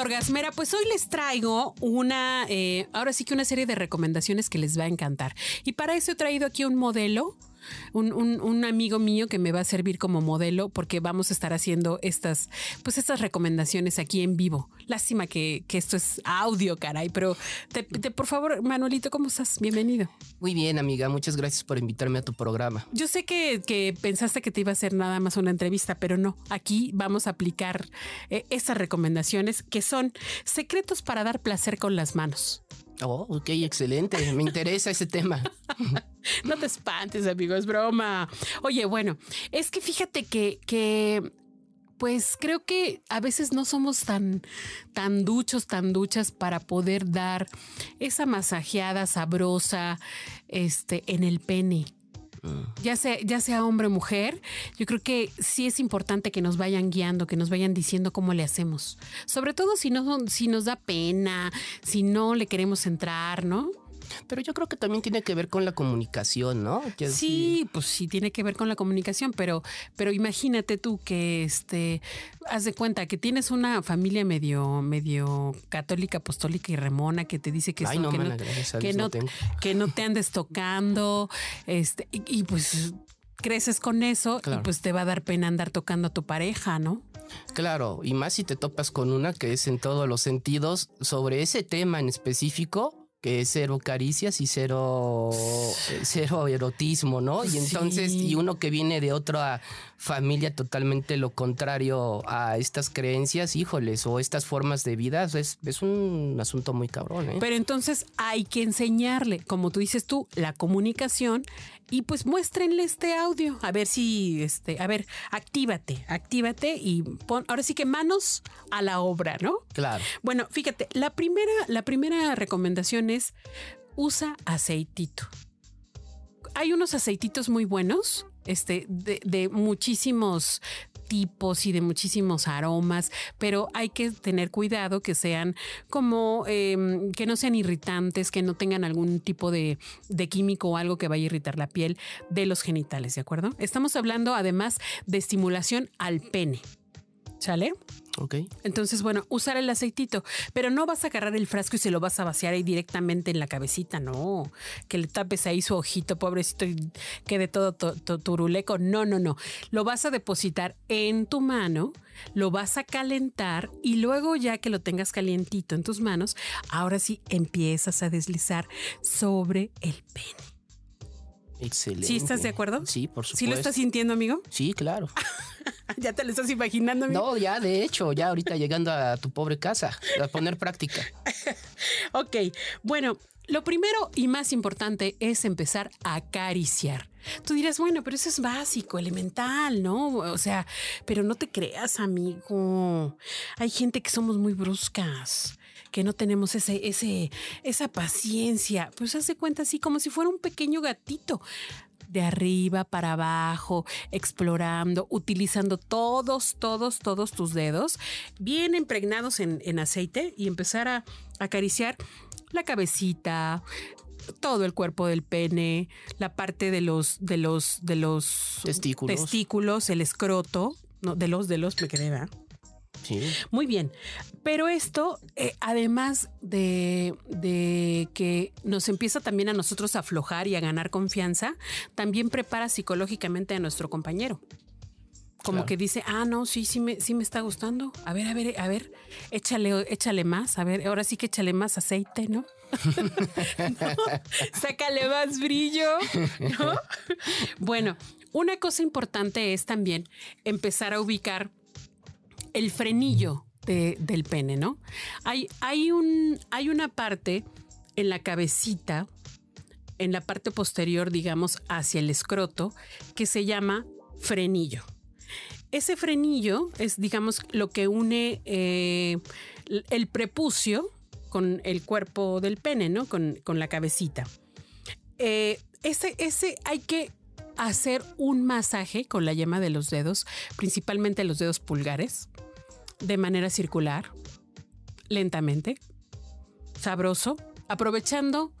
Orgasmera, pues hoy les traigo una, eh, ahora sí que una serie de recomendaciones que les va a encantar. Y para eso he traído aquí un modelo un, un, amigo mío que me va a servir como modelo porque vamos a estar haciendo estas, pues estas recomendaciones aquí en vivo. Lástima que, que esto es audio, caray, pero te, por favor, Manuelito, ¿cómo estás? Bienvenido. Muy bien, amiga, muchas gracias por invitarme a tu programa. Yo sé que, que pensaste que te iba a hacer nada más una entrevista, pero no, aquí vamos a aplicar eh, esas recomendaciones que son secretos para dar placer con las manos. Oh, ok, excelente. Me interesa ese tema. no te espantes, amigo, es broma. Oye, bueno, es que fíjate que, que pues creo que a veces no somos tan, tan duchos, tan duchas para poder dar esa masajeada sabrosa este, en el pene. Ya sea, ya sea hombre o mujer, yo creo que sí es importante que nos vayan guiando, que nos vayan diciendo cómo le hacemos. Sobre todo si no, si nos da pena, si no le queremos entrar, ¿no? Pero yo creo que también tiene que ver con la comunicación, ¿no? sí, pues sí tiene que ver con la comunicación, pero, pero imagínate tú que este, haz de cuenta que tienes una familia medio, medio católica, apostólica y remona que te dice que, que, no, que, no, te andes tocando, este, y, pues creces con eso y pues te va a dar pena andar tocando a tu pareja, ¿no? Claro, y más si te topas con una que es en todos los sentidos sobre ese tema en específico, que es cero caricias y cero, cero erotismo, ¿no? Y entonces, y uno que viene de otra familia totalmente lo contrario a estas creencias, híjoles, o estas formas de vida, es, es un asunto muy cabrón. ¿eh? Pero entonces hay que enseñarle, como tú dices tú, la comunicación y pues muéstrenle este audio, a ver si, este, a ver, actívate, actívate y pon, ahora sí que manos a la obra, ¿no? Claro. Bueno, fíjate, la primera, la primera recomendación usa aceitito. Hay unos aceititos muy buenos este, de, muchísimos tipos y de muchísimos aromas, pero hay que tener cuidado que sean como em, que no sean irritantes, que no tengan algún tipo de, de, químico o algo que vaya a irritar la piel de los genitales, ¿de acuerdo? Estamos hablando además de estimulación al pene. ¿Sale? Ok. Entonces, bueno, usar el aceitito, pero no vas a agarrar el frasco y se lo vas a vaciar ahí directamente en la cabecita, no. Que le tapes ahí su ojito, pobrecito, y quede todo turuleco. No, no, no. Lo vas a depositar en tu mano, lo vas a calentar y luego ya que lo tengas calientito en tus manos, ahora sí empiezas a deslizar sobre el pene. Excelente. ¿Sí estás de acuerdo? Sí, por supuesto. ¿Sí lo estás sintiendo, amigo? Sí, claro. ya te lo estás imaginando. Amigo? No, ya, de hecho, ya ahorita llegando a tu pobre casa, a poner práctica. ok, bueno, lo primero y más importante es empezar a acariciar. Tú dirás, bueno, pero eso es básico, elemental, ¿no? O sea, pero no te creas, amigo. Hay gente que somos muy bruscas que no tenemos ese, ese, esa paciencia. Pues hace cuenta así como si fuera un pequeño gatito de arriba para abajo, explorando, utilizando todos, todos, todos tus dedos, bien impregnados en, en aceite y empezar a acariciar la cabecita, todo el cuerpo del pene, la parte de los, de los, de los testículos, testículos el escroto, no, de los, de los, me quedé, ¿verdad? Muy bien. Pero esto, eh, además de, que nos empieza también a nosotros a aflojar y a ganar confianza, también prepara psicológicamente a nuestro compañero. Como que dice, ah, no, sí, sí me, sí me está gustando. A ver, a ver, a ver, échale, échale más. A ver, ahora sí que échale más aceite, ¿no? Sácale más brillo, ¿no? bueno, una cosa importante es también empezar a ubicar el frenillo del pene, ¿no? Hay, hay, un, hay una parte en la cabecita, en la parte posterior, digamos, hacia el escroto, que se llama frenillo. Ese frenillo es, digamos, lo que une eh, el prepucio con el cuerpo del pene, ¿no? Con, con la cabecita. Eh, ese, ese hay que hacer un masaje con la yema de los dedos, principalmente los dedos pulgares, de manera circular, lentamente, sabroso, aprovechando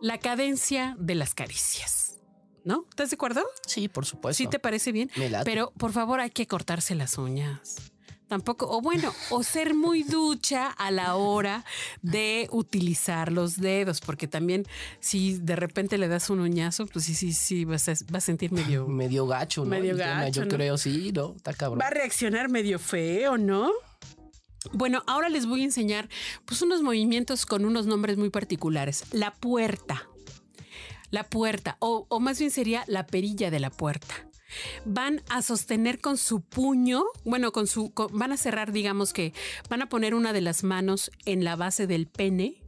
la cadencia de las caricias. ¿No? ¿Estás de acuerdo? Sí, por supuesto. ¿Sí te parece bien? Pero por favor hay que cortarse las uñas. Tampoco, o bueno, o ser muy ducha a la hora de utilizar los dedos, porque también si de repente le das un uñazo, pues sí, sí, sí, vas a, vas a sentir medio... Medio gacho, ¿no? Medio gacho, Yo ¿no? creo, sí, ¿no? Está cabrón. Va a reaccionar medio feo, ¿no? Bueno, ahora les voy a enseñar pues unos movimientos con unos nombres muy particulares. La puerta. La puerta, o, o más bien sería la perilla de la puerta. Van a sostener con su puño, bueno, con su, van a cerrar, digamos que van a poner una de las manos en la base del pene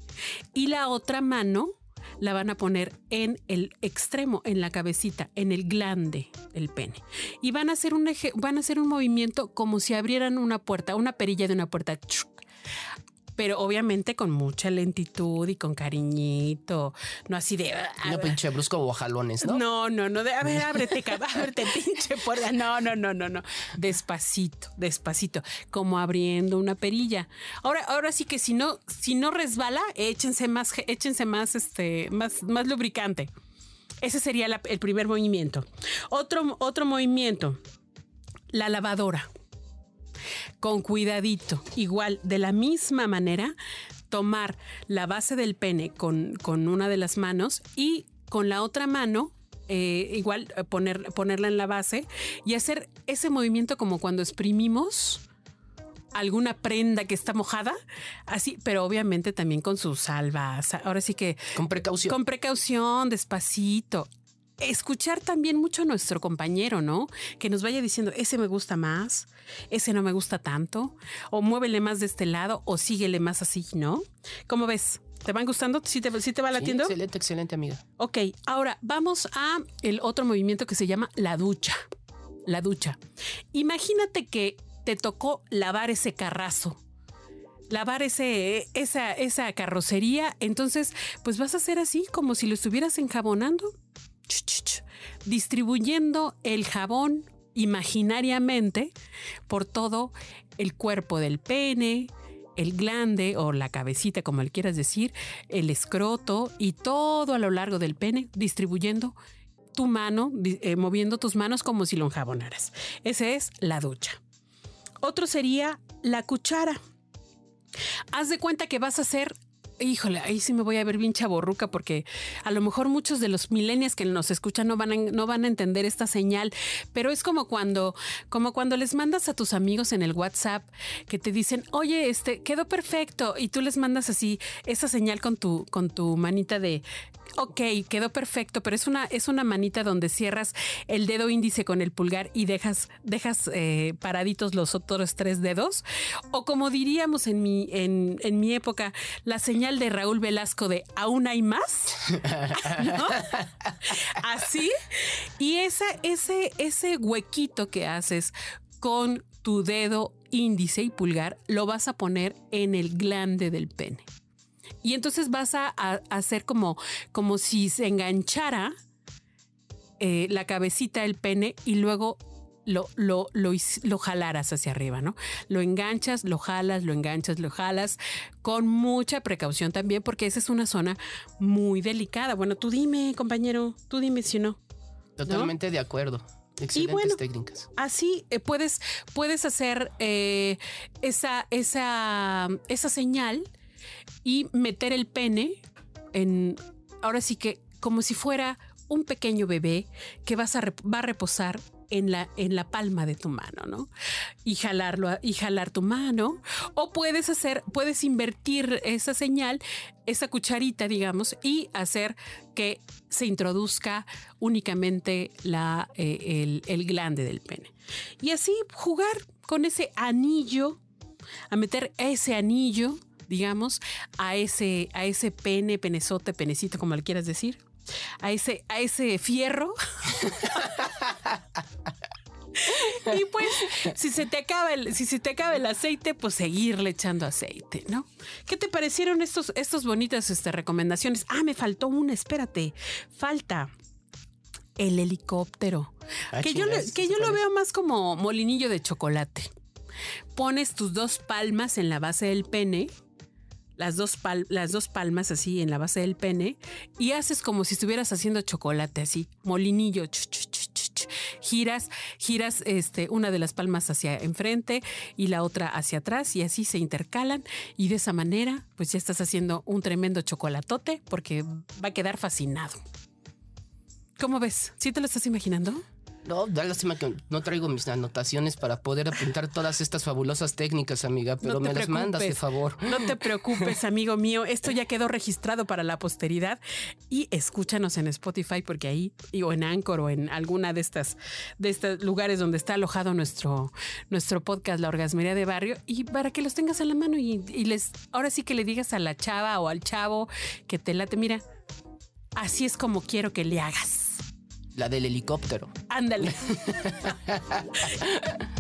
y la otra mano la van a poner en el extremo, en la cabecita, en el glande del pene. Y van a hacer un, eje- van a hacer un movimiento como si abrieran una puerta, una perilla de una puerta. Pero obviamente con mucha lentitud y con cariñito, no así de... No pinche brusco o jalones, ¿no? No, no, no. de- a ver, ábrete, ábrete, pinche puerta. No, no, no, no, no. Despacito, despacito, como abriendo una perilla. Ahora, ahora sí que si no, si no resbala, échense más, échense más, este, más, más lubricante. Ese sería la- el primer movimiento. Otro, otro movimiento, la lavadora. Con cuidadito, igual, de la misma manera, tomar la base del pene con, con una de las manos y con la otra mano, eh, igual eh, poner, ponerla en la base y hacer ese movimiento como cuando exprimimos alguna prenda que está mojada, así, pero obviamente también con sus salvas. Ahora sí que Con precaución. con precaución, despacito. Escuchar también mucho a nuestro compañero, ¿no? Que nos vaya diciendo, ese me gusta más, ese no me gusta tanto, o muévele más de este lado, o síguele más así, ¿no? ¿Cómo ves? ¿Te van gustando? ¿Sí te, sí te va Sí, latiendo? excelente, excelente, amiga. Ok, ahora vamos a el otro movimiento que se llama la ducha. La ducha. Imagínate que te tocó lavar ese carrazo. Lavar ese, esa, esa carrocería. Entonces, pues vas a hacer así como si lo estuvieras enjabonando. Distribuyendo el jabón imaginariamente por todo el cuerpo del pene, el glande o la cabecita, como le quieras decir, el escroto y todo a lo largo del pene, distribuyendo tu mano, eh, moviendo tus manos como si lo enjabonaras. Ese es la ducha. Otro sería la cuchara. Haz de cuenta que vas a hacer. Híjole, ahí sí me voy a ver bien chaborruca porque a lo mejor muchos de los millennials que nos escuchan no van a, no van a entender esta señal, pero es como cuando, como cuando les mandas a tus amigos en el WhatsApp que te dicen, oye, este quedó perfecto y tú les mandas así esa señal con tu, con tu manita de, ok, quedó perfecto, pero es una, es una manita donde cierras el dedo índice con el pulgar y dejas, dejas eh, paraditos los otros tres dedos. O como diríamos en mi, en, en mi época, la señal de Raúl Velasco de aún hay más. Así. Y esa, ese, ese huequito que haces con tu dedo índice y pulgar lo vas a poner en el glande del pene. Y entonces vas a hacer como, como si se enganchara eh, la cabecita del pene y luego lo, lo, lo, jalaras hacia arriba, ¿no? Lo enganchas, lo jalas, lo enganchas, lo jalas, con mucha precaución también, porque esa es una zona muy delicada. Bueno, tú dime, compañero, tú dime si no. Totalmente de acuerdo. Excelentes bueno, técnicas. Así eh, puedes, puedes hacer eh, esa, esa, esa señal y meter el pene en, ahora sí que como si fuera un pequeño bebé que vas a va a reposar en la, en la palma de tu mano, ¿no? Y jalarlo y jalar tu mano. O puedes hacer, puedes invertir esa señal, esa cucharita, digamos, y hacer que se introduzca únicamente la, eh, el, el glande del pene. Y así jugar con ese anillo, a meter ese anillo, digamos, a ese, a ese pene, penezote, penecito, como le quieras decir, a ese, a ese fierro. Y pues, si se te acaba el, si se te acaba el aceite, pues seguirle echando aceite, ¿no? ¿Qué te parecieron estos, estos bonitas este, recomendaciones? Ah, me faltó una, espérate. Falta el helicóptero. Ah, que yo, lo- ¿ese que yo lo veo más como molinillo de chocolate. Pones tus dos palmas en la base del pene, las dos, las dos palmas así en la base del pene, y haces como si estuvieras haciendo chocolate así, molinillo. ch, ch, ch. Giras, giras este, una de las palmas hacia enfrente y la otra hacia atrás, y así se intercalan. Y de esa manera, pues ya estás haciendo un tremendo chocolatote porque va a quedar fascinado. ¿Cómo ves? ¿Sí te lo estás imaginando? No, da lástima que no traigo mis anotaciones para poder apuntar todas estas fabulosas técnicas, amiga, pero No me las mandas de favor. No te preocupes, amigo mío. Esto ya quedó registrado para la posteridad. Y escúchanos en Spotify, porque ahí, o en Anchor, o en alguna de estas, de estos lugares donde está alojado nuestro, nuestro podcast, La Orgasmería de Barrio, y para que los tengas a la mano y, y les, ahora sí que le digas a la chava o al chavo que te late, mira, así es como quiero que le hagas. La del helicóptero. Ándale.